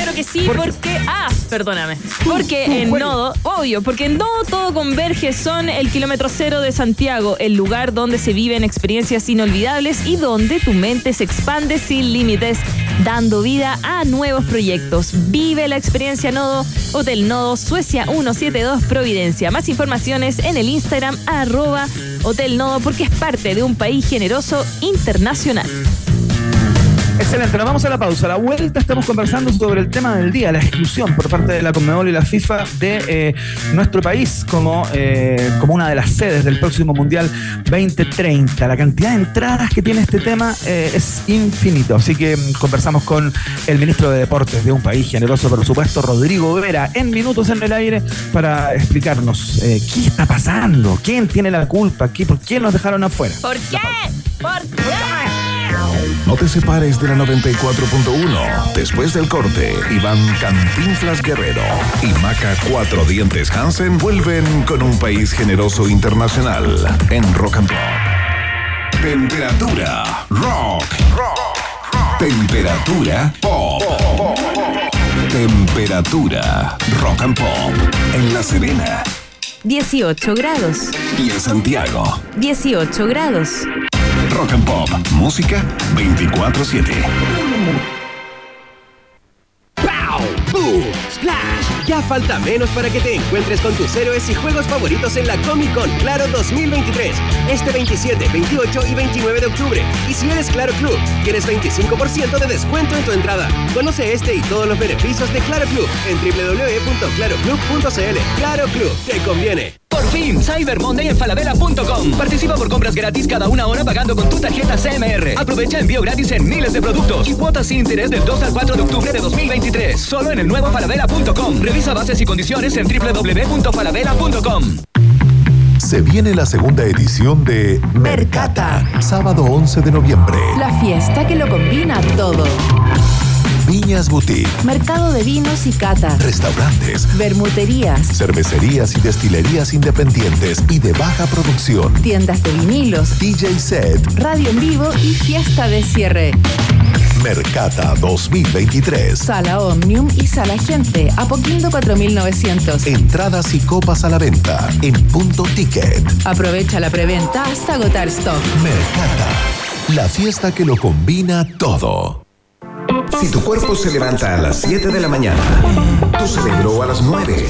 Claro que sí, porque. Ah, perdóname. Porque en. Nodo, obvio, porque en Nodo todo converge. Son el kilómetro cero de Santiago, el lugar donde se viven experiencias inolvidables y donde tu mente se expande sin límites, dando vida a nuevos proyectos. Vive la experiencia Nodo, Hotel Nodo, Suecia 172 Providencia. Más informaciones en el Instagram, arroba Hotel Nodo, porque es parte de un país generoso internacional. Excelente, nos vamos a la pausa. A la vuelta estamos conversando sobre el tema del día, la exclusión por parte de la Conmebol y la FIFA de eh, nuestro país como, eh, como una de las sedes del próximo Mundial 2030. La cantidad de entradas que tiene este tema eh, es infinito. Así que mm, conversamos con el ministro de Deportes de un país generoso, por supuesto, Rodrigo Vera, en minutos en el aire para explicarnos qué está pasando, quién tiene la culpa, ¿Qué- por qué nos dejaron afuera. ¿Por qué? ¿Por qué? No te separes de la 94.1. Después del corte, Iván Cantinflas Guerrero y Maca Cuatro Dientes Hansen vuelven con un país generoso internacional en Rock and Pop. Temperatura rock. Temperatura pop. Temperatura rock and pop en La Serena 18 grados. y en Santiago. 18 grados. Rock and Pop, música 24/7. ¡Pow! ¡Boom! ¡Splash! Ya falta menos para que te encuentres con tus héroes y juegos favoritos en la Comic Con Claro 2023. Este 27, 28 y 29 de octubre. Y si eres Claro Club, tienes 25% de descuento en tu entrada. Conoce este y todos los beneficios de Claro Club en www.claroclub.cl. Claro Club, te conviene. Por fin. Cyber Monday en falabella.com. Participa por compras gratis cada una hora pagando con tu tarjeta CMR. Aprovecha envío gratis en miles de productos y cuotas sin interés del 2 al 4 de octubre de 2023. Solo en el nuevo falabella.com. Revisa bases y condiciones en www.falabella.com. Se viene la segunda edición de Mercata, sábado 11 de noviembre. La fiesta que lo combina todo. Viñas Boutique, Mercado de vinos y cata. restaurantes, Bermuterías. cervecerías y destilerías independientes y de baja producción. Tiendas de vinilos. DJ Set, Radio en vivo y fiesta de cierre. Mercata 2023. Sala Omnium y Sala Gente. Apoquindo 4900. Entradas y copas a la venta en punto ticket. Aprovecha la preventa hasta agotar stock. Mercata, la fiesta que lo combina todo. Si tu cuerpo se levanta a las 7 de la mañana, tu cerebro a las 9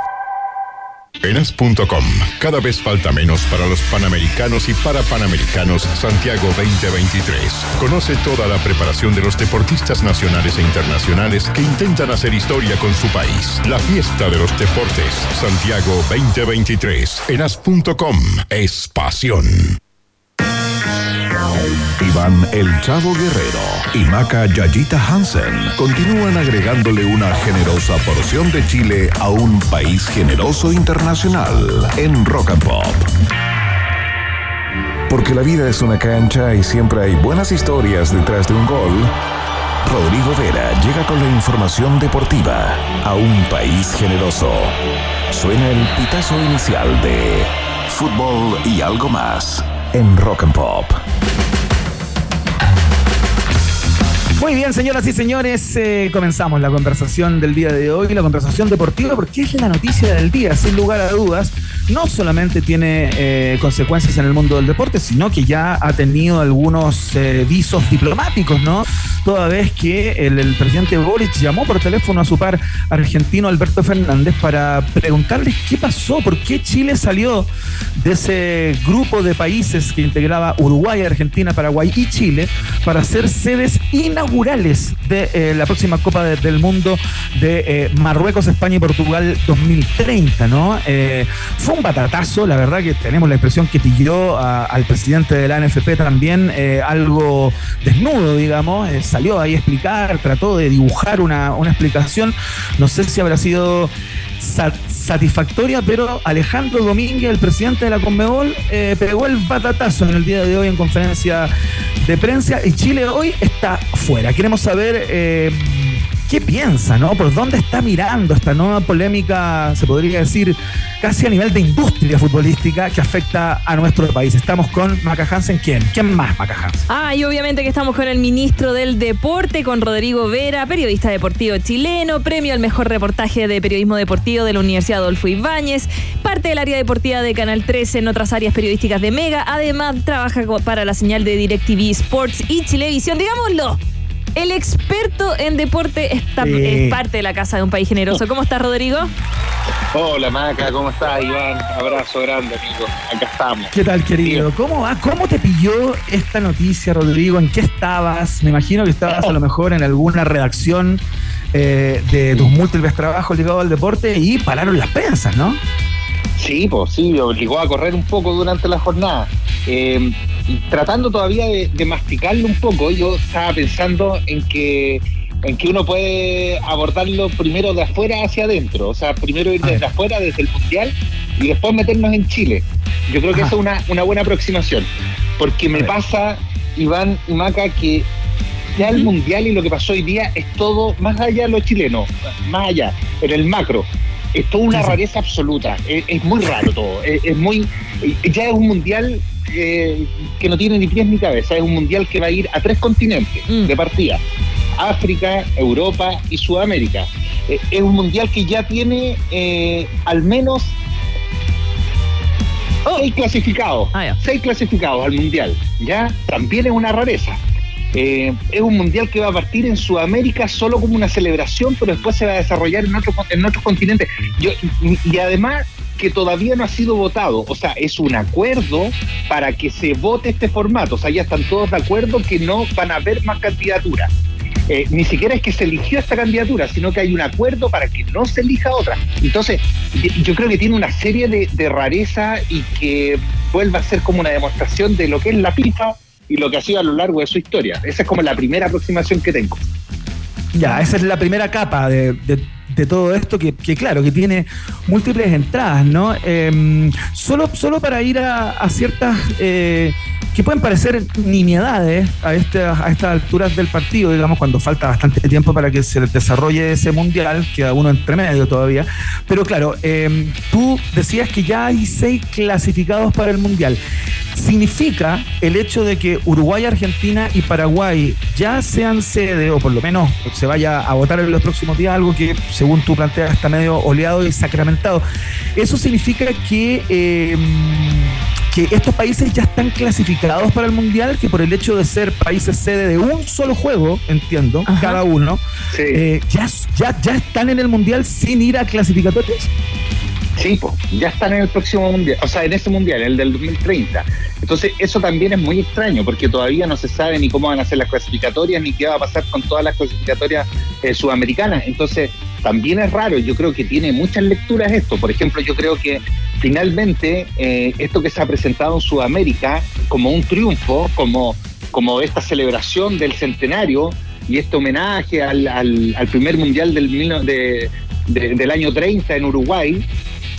Enas.com. Cada vez falta menos para los Panamericanos y para Panamericanos Santiago 2023. Conoce toda la preparación de los deportistas nacionales e internacionales que intentan hacer historia con su país. La fiesta de los deportes Santiago 2023. Enas.com es pasión. Iván El Chavo Guerrero y Maca Yayita Hansen continúan agregándole una generosa porción de Chile a un país generoso internacional en Rock and Pop. Porque la vida es una cancha y siempre hay buenas historias detrás de un gol. Rodrigo Vera llega con la información deportiva a un país generoso. Suena el pitazo inicial de fútbol y algo más en Rock and Pop. Muy bien, señoras y señores, eh, comenzamos la conversación del día de hoy, la conversación deportiva, porque es la noticia del día, sin lugar a dudas. No solamente tiene eh, consecuencias en el mundo del deporte, sino que ya ha tenido algunos eh, visos diplomáticos, ¿no? Toda vez que el, presidente Boric llamó por teléfono a su par argentino Alberto Fernández para preguntarles qué pasó, por qué Chile salió de ese grupo de países que integraba Uruguay, Argentina, Paraguay y Chile para ser sedes inaugurales de eh, la próxima Copa de- del Mundo de eh, Marruecos, España y Portugal 2030, ¿no? Eh, fue un batatazo, la verdad que tenemos la impresión que pilló a- al presidente de la NFP también eh, algo desnudo, digamos, eh, salió ahí a explicar, trató de dibujar una, una explicación, no sé si habrá sido sa- satisfactoria, pero Alejandro Domínguez, el presidente de la Conmebol, eh, pegó el batatazo en el día de hoy en conferencia de prensa y Chile hoy está fuera. Queremos saber eh, qué piensa, ¿no? ¿Por dónde está mirando esta nueva polémica, se podría decir, casi a nivel de industria futbolística que afecta a nuestro país? Estamos con Maca Hansen. ¿Quién? ¿Quién más, Maca? Ah, y obviamente que estamos con el ministro del Deporte, con Rodrigo Vera, periodista deportivo chileno, premio al mejor reportaje de periodismo deportivo de la Universidad Adolfo Ibáñez, parte del área deportiva de Canal 13 en otras áreas periodísticas de Mega, además trabaja para la señal de DirecTV Sports y Chilevisión, digámoslo. El experto en deporte está, Sí. es parte de la casa de un país generoso. ¿Cómo estás, Rodrigo? Hola Maca, ¿cómo estás Iván? Abrazo grande amigo, acá estamos. ¿Qué tal, querido? ¿Cómo va? ¿Cómo te pilló esta noticia, Rodrigo? ¿En qué estabas? Me imagino que estabas a lo mejor en alguna redacción eh, de tus múltiples trabajos ligados al deporte y pararon las prensas, ¿no? Sí, pues sí, obligó a correr un poco durante la jornada. Eh, tratando todavía de, de masticarlo un poco, yo estaba pensando en que en que uno puede abordarlo primero de afuera hacia adentro, o sea, primero ir desde afuera, desde el Mundial, y después meternos en Chile. Yo creo que esa es una, una buena aproximación, porque me pasa, Iván y Maca, que ya el Mundial y lo que pasó hoy día es todo más allá de lo chileno, más allá, en el macro. Es toda una rareza absoluta, es, es muy raro todo, es, es muy... Ya es un Mundial eh, que no tiene ni pies ni cabeza, es un Mundial que va a ir a tres continentes de partida. África, Europa y Sudamérica. Eh, es un mundial que ya tiene eh, al menos Seis clasificados. Seis clasificados al mundial. Ya también es una rareza. Eh, es un mundial que va a partir en Sudamérica solo como una celebración, pero después se va a desarrollar en otros en otros continentes. Yo, y además que todavía no ha sido votado, o sea, es un acuerdo para que se vote este formato, o sea, ya están todos de acuerdo que no van a haber más candidaturas. Eh, ni siquiera es que se eligió esta candidatura, sino que hay un acuerdo para que no se elija otra. Entonces, yo creo que tiene una serie de, de rareza y que vuelva a ser como una demostración de lo que es la FIFA y lo que ha sido a lo largo de su historia. Esa es como la primera aproximación que tengo. Ya, esa es la primera capa de, todo esto que, claro, que tiene múltiples entradas, ¿no? Em, solo, solo para ir a, ciertas eh, que pueden parecer nimiedades a, este, a estas alturas del partido, digamos, cuando falta bastante tiempo para que se desarrolle ese mundial, queda uno entre medio todavía. Pero claro, em, tú decías que ya hay seis clasificados para el mundial. ¿Significa el hecho de que Uruguay, Argentina y Paraguay ya sean sede, o por lo menos se vaya a votar en los próximos días, algo que según tú planteas está medio oleado y sacramentado? ¿Eso significa que... Eh, que estos países ya están clasificados para el Mundial, que por el hecho de ser países sede de un solo juego, entiendo, cada uno, eh, ya, ya, ya están en el Mundial sin ir a clasificatorios. Sí, ya están en el próximo mundial, o sea, en ese mundial, el del 2030. Entonces, eso también es muy extraño, porque todavía no se sabe ni cómo van a ser las clasificatorias, ni qué va a pasar con todas las clasificatorias eh, sudamericanas. Entonces, también es raro, yo creo que tiene muchas lecturas esto. Por ejemplo, yo creo que finalmente eh, esto que se ha presentado en Sudamérica como un triunfo, como, como esta celebración del centenario y este homenaje al, al, primer mundial del, de, del año 30 en Uruguay,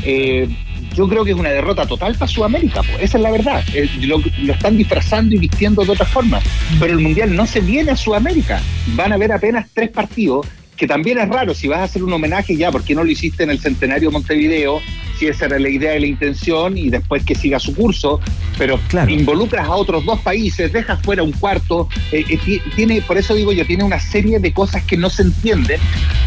eh, yo creo que es una derrota total para Sudamérica, pues, esa es la verdad. Eh, lo, están disfrazando y vistiendo de otra forma. Pero el Mundial no se viene a Sudamérica. Van a haber apenas tres partidos, que también es raro. Si vas a hacer un homenaje ya, ¿por qué no lo hiciste en el Centenario de Montevideo? Si esa era la idea y la intención, y después que siga su curso. Pero involucras a otros dos países, dejas fuera un cuarto. Eh, tiene, por eso digo yo, tiene una serie de cosas que no se entienden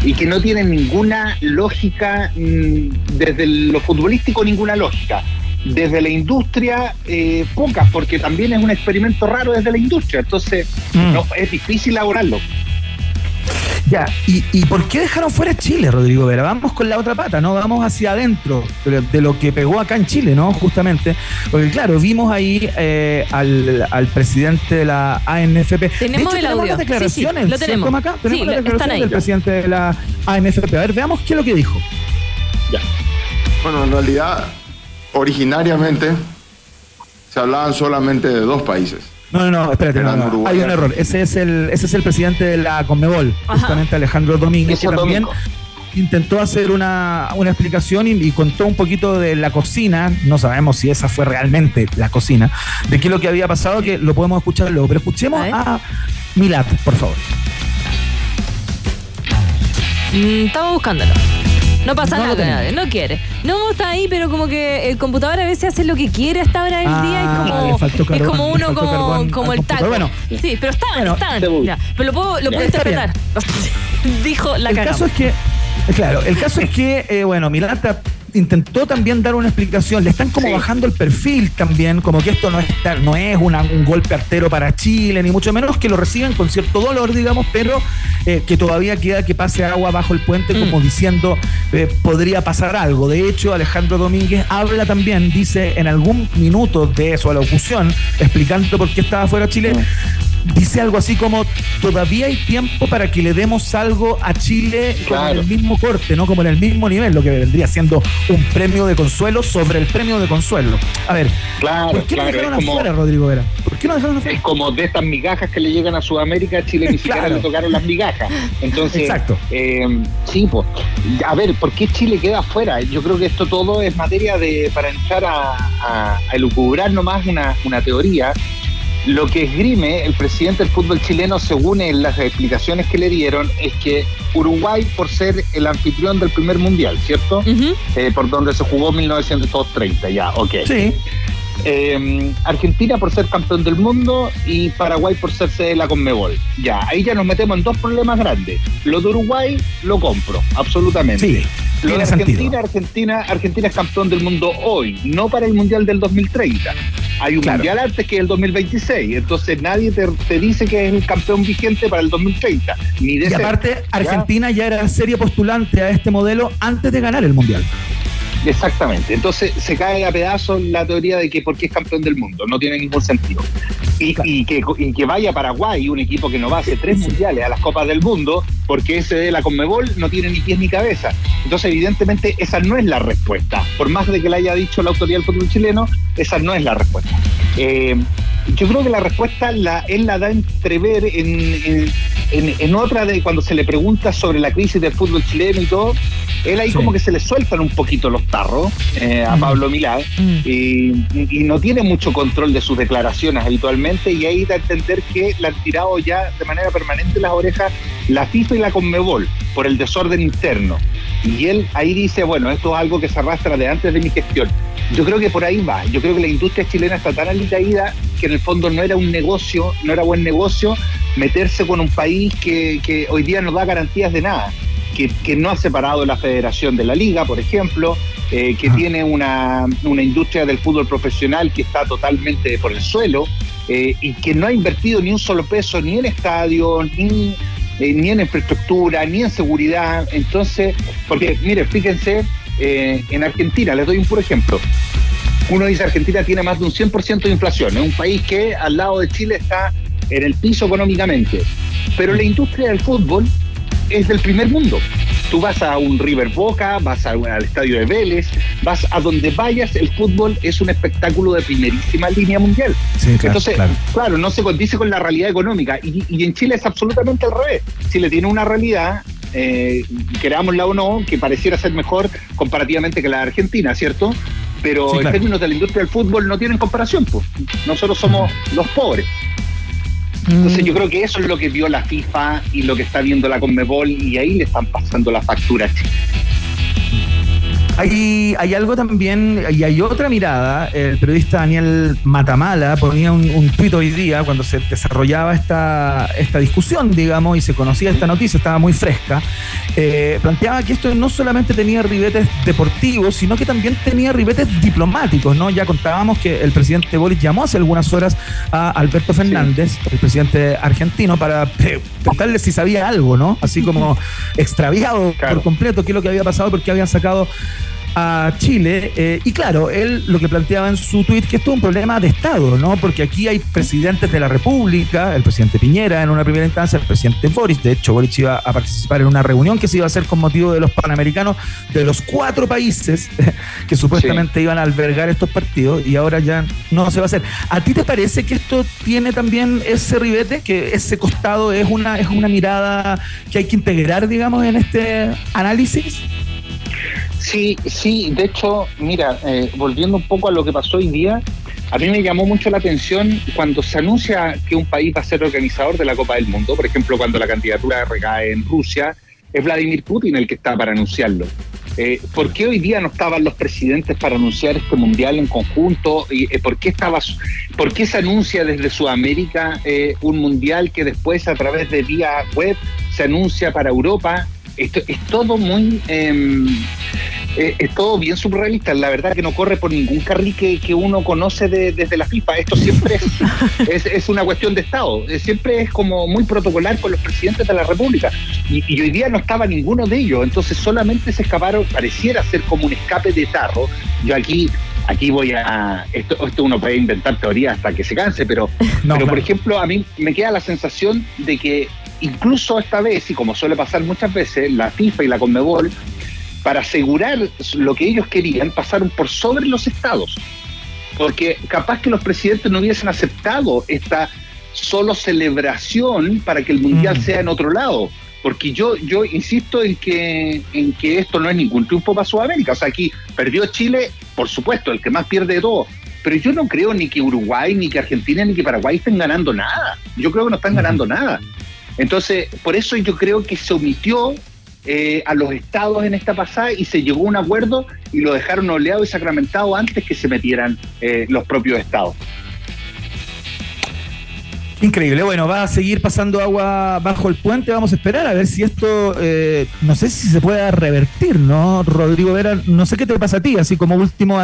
y que no tienen ninguna lógica, mm, desde lo futbolístico, ninguna lógica. Desde la industria, eh, pocas, porque también es un experimento raro desde la industria. Entonces, mm. no, es difícil elaborarlo. Ya, ¿Y, por qué dejaron fuera Chile, Rodrigo Vera? Vamos con la otra pata, ¿no? Vamos hacia adentro de, lo que pegó acá en Chile, ¿no? Justamente. Porque, claro, vimos ahí eh, al, presidente de la ANFP. Tenemos el audio. las declaraciones. lo tenemos. Acá? Tenemos las declaraciones del presidente de la ANFP. A ver, veamos qué es lo que dijo. Ya. Bueno, en realidad, originariamente se hablaban solamente de dos países no, no, no, espérate, no, hay un error. Ese es el, ese es el presidente de la Conmebol, justamente Alejandro Domínguez, que también intentó hacer una, explicación y, contó un poquito de la cocina, no sabemos si esa fue realmente la cocina, de qué es lo que había pasado, que lo podemos escuchar luego, pero escuchemos a, Milat, por favor. Mm, estamos buscándolo. No pasa nada, no quiere. No está ahí, pero como que el computador a veces hace lo que quiere hasta ahora del día y como, es como uno como, como el taco. Bueno, sí, pero está, bueno, está. pero lo puedo, lo puedo interpretar. Dijo la El caso es que, claro, el caso es que, eh, bueno, Milata intentó también dar una explicación. Le están como bajando el perfil también, como que esto no es, no es un golpe artero para Chile, ni mucho menos que lo reciben con cierto dolor, digamos, pero eh, que todavía queda que pase agua bajo el puente, mm. como diciendo eh, podría pasar algo. De hecho, Alejandro Domínguez habla también, dice en algún minuto de su alocución, explicando por qué estaba fuera Chile. Mm dice algo así como todavía hay tiempo para que le demos algo a Chile con el mismo corte, ¿no? Como en el mismo nivel, lo que vendría siendo un premio de consuelo sobre el premio de consuelo. A ver, claro, ¿por qué no dejaron afuera, Rodrigo Vera? ¿Por qué no dejaron afuera? Es como de estas migajas que le llegan a Sudamérica, a Chile ni siquiera le tocaron las migajas. Entonces, Exacto. Eh, sí, pues, a ver, ¿por qué Chile queda afuera? Yo creo que esto todo es materia de, para entrar a, a, a elucubrar nomás una, una teoría lo que esgrime el presidente del fútbol chileno, según las explicaciones que le dieron, es que Uruguay, por ser el anfitrión del primer mundial, ¿cierto? Eh, por donde se jugó 1930, ya, ok. Sí. Eh, Argentina por ser campeón del mundo y Paraguay por ser sede de la Conmebol. Ya, ahí ya nos metemos en dos problemas grandes. Lo de Uruguay lo compro, absolutamente. Lo de Argentina, sentido. Argentina, Argentina es campeón del mundo hoy, no para el Mundial del 2030. Hay un Claro. Mundial antes que el 2026, entonces nadie te, te dice que es el campeón vigente para el 2030. Ni de Y aparte. Argentina ya era serio postulante a este modelo antes de ganar el Mundial. Exactamente. Entonces se cae a pedazos la teoría de que porque es campeón del mundo. No tiene ningún sentido. Y, y que, y que vaya Paraguay, un equipo que no va a hacer tres mundiales a las Copas del Mundo, porque ese de la Conmebol no tiene ni pies ni cabeza. Entonces, evidentemente, esa no es la respuesta. Por más de que la haya dicho la autoridad del fútbol chileno, esa no es la respuesta. Eh, yo creo que la respuesta la, él la da entrever en, en, en- en otra de cuando se le pregunta sobre la crisis del fútbol chileno y todo. Él ahí Sí. como que se le sueltan un poquito los tarros eh, a Mm. Pablo Milán Mm. y, y no tiene mucho control de sus declaraciones habitualmente y ahí da a entender que le han tirado ya de manera permanente las orejas la FIFA y la Conmebol por el desorden interno. Y él ahí dice, bueno, esto es algo que se arrastra de antes de mi gestión. Yo creo que por ahí va. Yo creo que la industria chilena está tan alicaída que en el fondo no era un negocio, no era buen negocio meterse con un país que, que hoy día no da garantías de nada. Que, que no ha separado la federación de la liga, por ejemplo, eh, que Ajá. tiene una, una industria del fútbol profesional que está totalmente por el suelo eh, y que no ha invertido ni un solo peso ni en estadio, ni, eh, ni en infraestructura, ni en seguridad. Entonces, porque, mire, fíjense, en Argentina, les doy un puro ejemplo. Uno dice Argentina tiene más de un 100% de inflación, es un país que al lado de Chile está en el piso económicamente, pero la industria del fútbol es del primer mundo. Tú vas a un River Boca, vas a- al estadio de Vélez, vas a donde vayas, el fútbol es un espectáculo de primerísima línea mundial. Sí, claro, Entonces, claro. claro. no se condice con la realidad económica. Y, y en Chile es absolutamente al revés. Chile tiene una realidad, eh, querámosla o no, que pareciera ser mejor comparativamente que la de Argentina, ¿cierto? Pero Sí, en términos de la industria del fútbol no tienen comparación. Pues. Nosotros somos los pobres. Entonces yo creo que eso es lo que vio la FIFA y lo que está viendo la Conmebol y ahí le están pasando la factura. Hay, hay algo también, y hay otra mirada. El periodista Daniel Matamala ponía un, un tuit hoy día cuando se desarrollaba esta, esta discusión, digamos, y se conocía esta noticia, estaba muy fresca. eh, planteaba que esto no solamente tenía ribetes deportivos, sino que también tenía ribetes diplomáticos, ¿no? Ya contábamos que el presidente Boris llamó hace algunas horas a Alberto Fernández, el presidente argentino, para preguntarle si sabía algo, ¿no? Así como extraviado Claro. por completo qué es lo que había pasado, porque habían sacado a Chile. eh, y claro, él lo que planteaba en su tuit que esto es un problema de Estado, ¿no? Porque aquí hay presidentes de la República, el presidente Piñera en una primera instancia, el presidente Boris. De hecho, Boris iba a participar en una reunión que se iba a hacer con motivo de los panamericanos de los cuatro países que supuestamente iban a albergar estos partidos y ahora ya no se va a hacer. ¿A ti te parece que esto tiene también ese ribete, que ese costado es una, es una mirada que hay que integrar, digamos, en este análisis? Sí, sí, de hecho, mira, eh, volviendo un poco a lo que pasó hoy día, a mí me llamó mucho la atención cuando se anuncia que un país va a ser organizador de la Copa del Mundo, por ejemplo, cuando la candidatura recae en Rusia, es Vladimir Putin el que está para anunciarlo. Eh, ¿Por qué hoy día no estaban los presidentes para anunciar este mundial en conjunto? ¿Y, eh, ¿por, qué estaba, ¿Por qué se anuncia desde Sudamérica eh, un mundial que después a través de vía web se anuncia para Europa? Esto es todo muy... em, eh, es todo bien surrealista. La verdad que no corre por ningún carril que, que uno conoce de- desde la FIFA. Esto siempre es, es, es una cuestión de Estado. Siempre es como muy protocolar con los presidentes de la República. Y, y hoy día no estaba ninguno de ellos. Entonces solamente se escaparon, pareciera ser como un escape de tarro. Yo aquí... Aquí voy a. Esto, esto uno puede inventar teorías hasta que se canse, pero, No, pero por ejemplo, a mí me queda la sensación de que incluso esta vez, y como suele pasar muchas veces, la FIFA y la Conmebol para asegurar lo que ellos querían, pasaron por sobre los estados. Porque capaz que los presidentes no hubiesen aceptado esta solo celebración para que el mundial Mm. sea en otro lado. Porque yo, yo insisto en que, en que esto no es ningún triunfo para Sudamérica. O sea, aquí perdió Chile, por supuesto, el que más pierde de todo. Pero yo no creo ni que Uruguay, ni que Argentina, ni que Paraguay estén ganando nada. Yo creo que no están ganando nada. Entonces, por eso yo creo que se omitió eh, a los estados en esta pasada y se llegó a un acuerdo y lo dejaron oleado y sacramentado antes que se metieran eh, los propios estados. Increíble. Bueno, va a seguir pasando agua bajo el puente. Vamos a esperar a ver si esto, eh, no sé si se puede revertir, ¿no? Rodrigo Vera, no sé qué te pasa a ti, así como último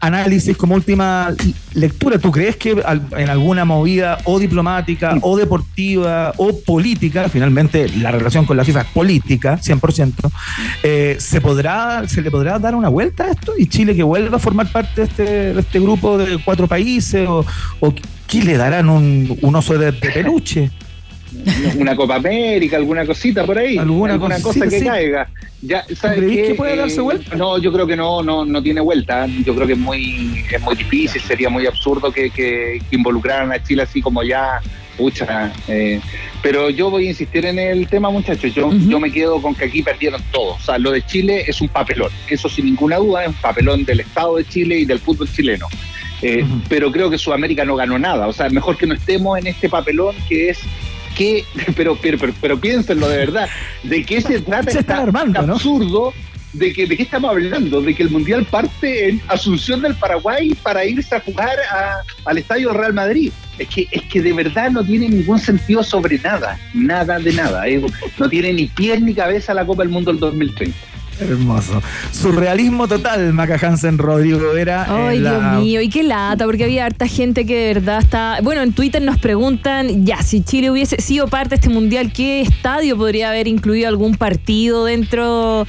análisis, como última lectura. ¿Tú crees que en alguna movida o diplomática o deportiva o política, finalmente la relación con la FIFA es política, 100%, eh, ¿se, podrá, ¿se le podrá dar una vuelta a esto y Chile que vuelva a formar parte de este, de este grupo de cuatro países o ¿Qué le darán un, un oso de, de peluche? una Copa América, alguna cosita por ahí, alguna, cosa que caiga. Ya, ¿sabes ¿Crees que puede darse vuelta? No, yo creo que no, no, no tiene vuelta. Yo creo que es muy, es muy difícil, sería muy absurdo que, que, involucraran a Chile así como ya, pucha. Eh, pero yo voy a insistir en el tema, muchachos. Yo, yo me quedo con que aquí perdieron todo. O sea, lo de Chile es un papelón. Eso sin ninguna duda es un papelón del Estado de Chile y del fútbol chileno. Eh, pero creo que Sudamérica no ganó nada. O sea, mejor que no estemos en este papelón que es que, pero, pero, pero, piénsenlo de verdad, ¿de qué se trata? Se está armando, absurdo de que de qué estamos hablando, de que el mundial parte en Asunción del Paraguay para irse a jugar al estadio Real Madrid. Es que, es que de verdad no tiene ningún sentido sobre nada, nada de nada. no tiene ni pies ni cabeza la Copa del Mundo del 2030. Hermoso. Surrealismo total, Maca Hansen, Rodrigo era. Ay, Dios mío, y qué lata, porque había harta gente que de verdad está. Bueno, en Twitter nos preguntan, ya, si Chile hubiese sido parte de este mundial, ¿qué estadio podría haber incluido algún partido dentro?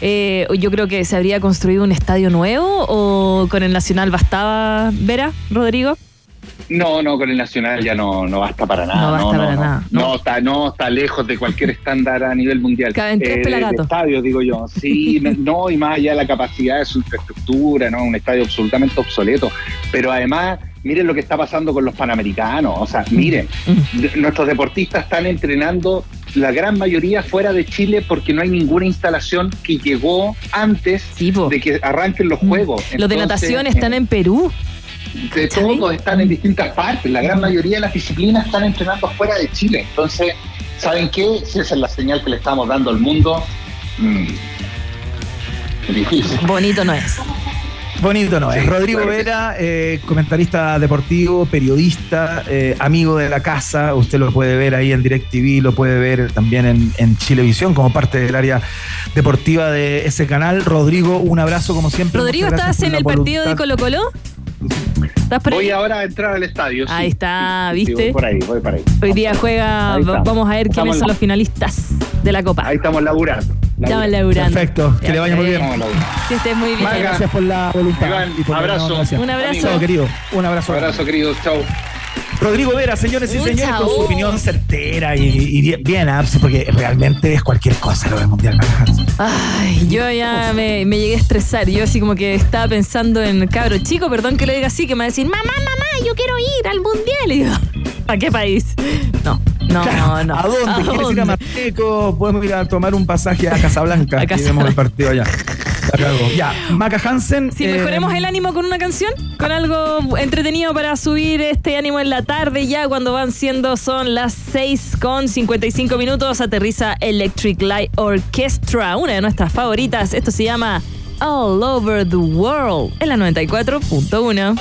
Eh, yo creo que se habría construido un estadio nuevo o con el Nacional bastaba, Vera, Rodrigo. No, no, con el Nacional ya no, no basta para nada. No basta para nada. No. está, no, está lejos de cualquier estándar a nivel mundial. Caben tres eh, estadios, digo yo. Sí, no, y más allá de la capacidad de su infraestructura, ¿no? Un estadio absolutamente obsoleto. Pero además, miren lo que está pasando con los panamericanos. O sea, miren, mm. nuestros deportistas están entrenando la gran mayoría fuera de Chile porque no hay ninguna instalación que llegó antes de que arranquen los mm. juegos. los de natación están en Perú de todos están en distintas partes. La gran mayoría de las disciplinas están entrenando fuera de Chile. Entonces, ¿saben qué? Si esa es la señal que le estamos dando al mundo, mmm, difícil. Bonito no es. Bonito no es. Rodrigo Vera, eh, comentarista deportivo, periodista, eh, amigo de la casa. Usted lo puede ver ahí en DirecTV, lo puede ver también en, en Chilevisión como parte del área deportiva de ese canal. Rodrigo, un abrazo como siempre. Rodrigo, ¿estás en el partido de Colo Colo? Voy ahora a entrar al estadio. Ahí está, ¿viste? por ahí, voy para ahí. Hoy día juega, vamos a ver quiénes son los finalistas de la Copa. Ahí estamos laburando. Estamos laburando. Perfecto, que le vaya muy bien. Que estés muy bien. Gracias por la voluntad. un abrazo. Un abrazo. querido. Un abrazo. Un abrazo, querido. Chao. Rodrigo Vera, señores y señores, con su opinión certera y, bien, ah, porque realmente es cualquier cosa lo del Mundial. Ay, yo ya me, llegué a estresar. Yo así como que estaba pensando en cabro chico, perdón que lo diga así, que me va a decir, mamá, mamá, yo quiero ir al Mundial. Y digo, ¿a qué país? No. No, no. ¿A dónde? ¿Quieres ir a Marruecos? Podemos ir a tomar un pasaje a Casablanca a y vemos el partido allá. Ya, Maca Hansen. Si mejoremos eh, el ánimo con una canción, con algo entretenido para subir este ánimo en la tarde, ya cuando van siendo son las 6 con 55 minutos, aterriza Electric Light Orchestra, una de nuestras favoritas. Esto se llama All Over the World en la 94.1.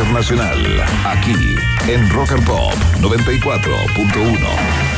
internacional. Aquí, en Rock and Pop 94.1.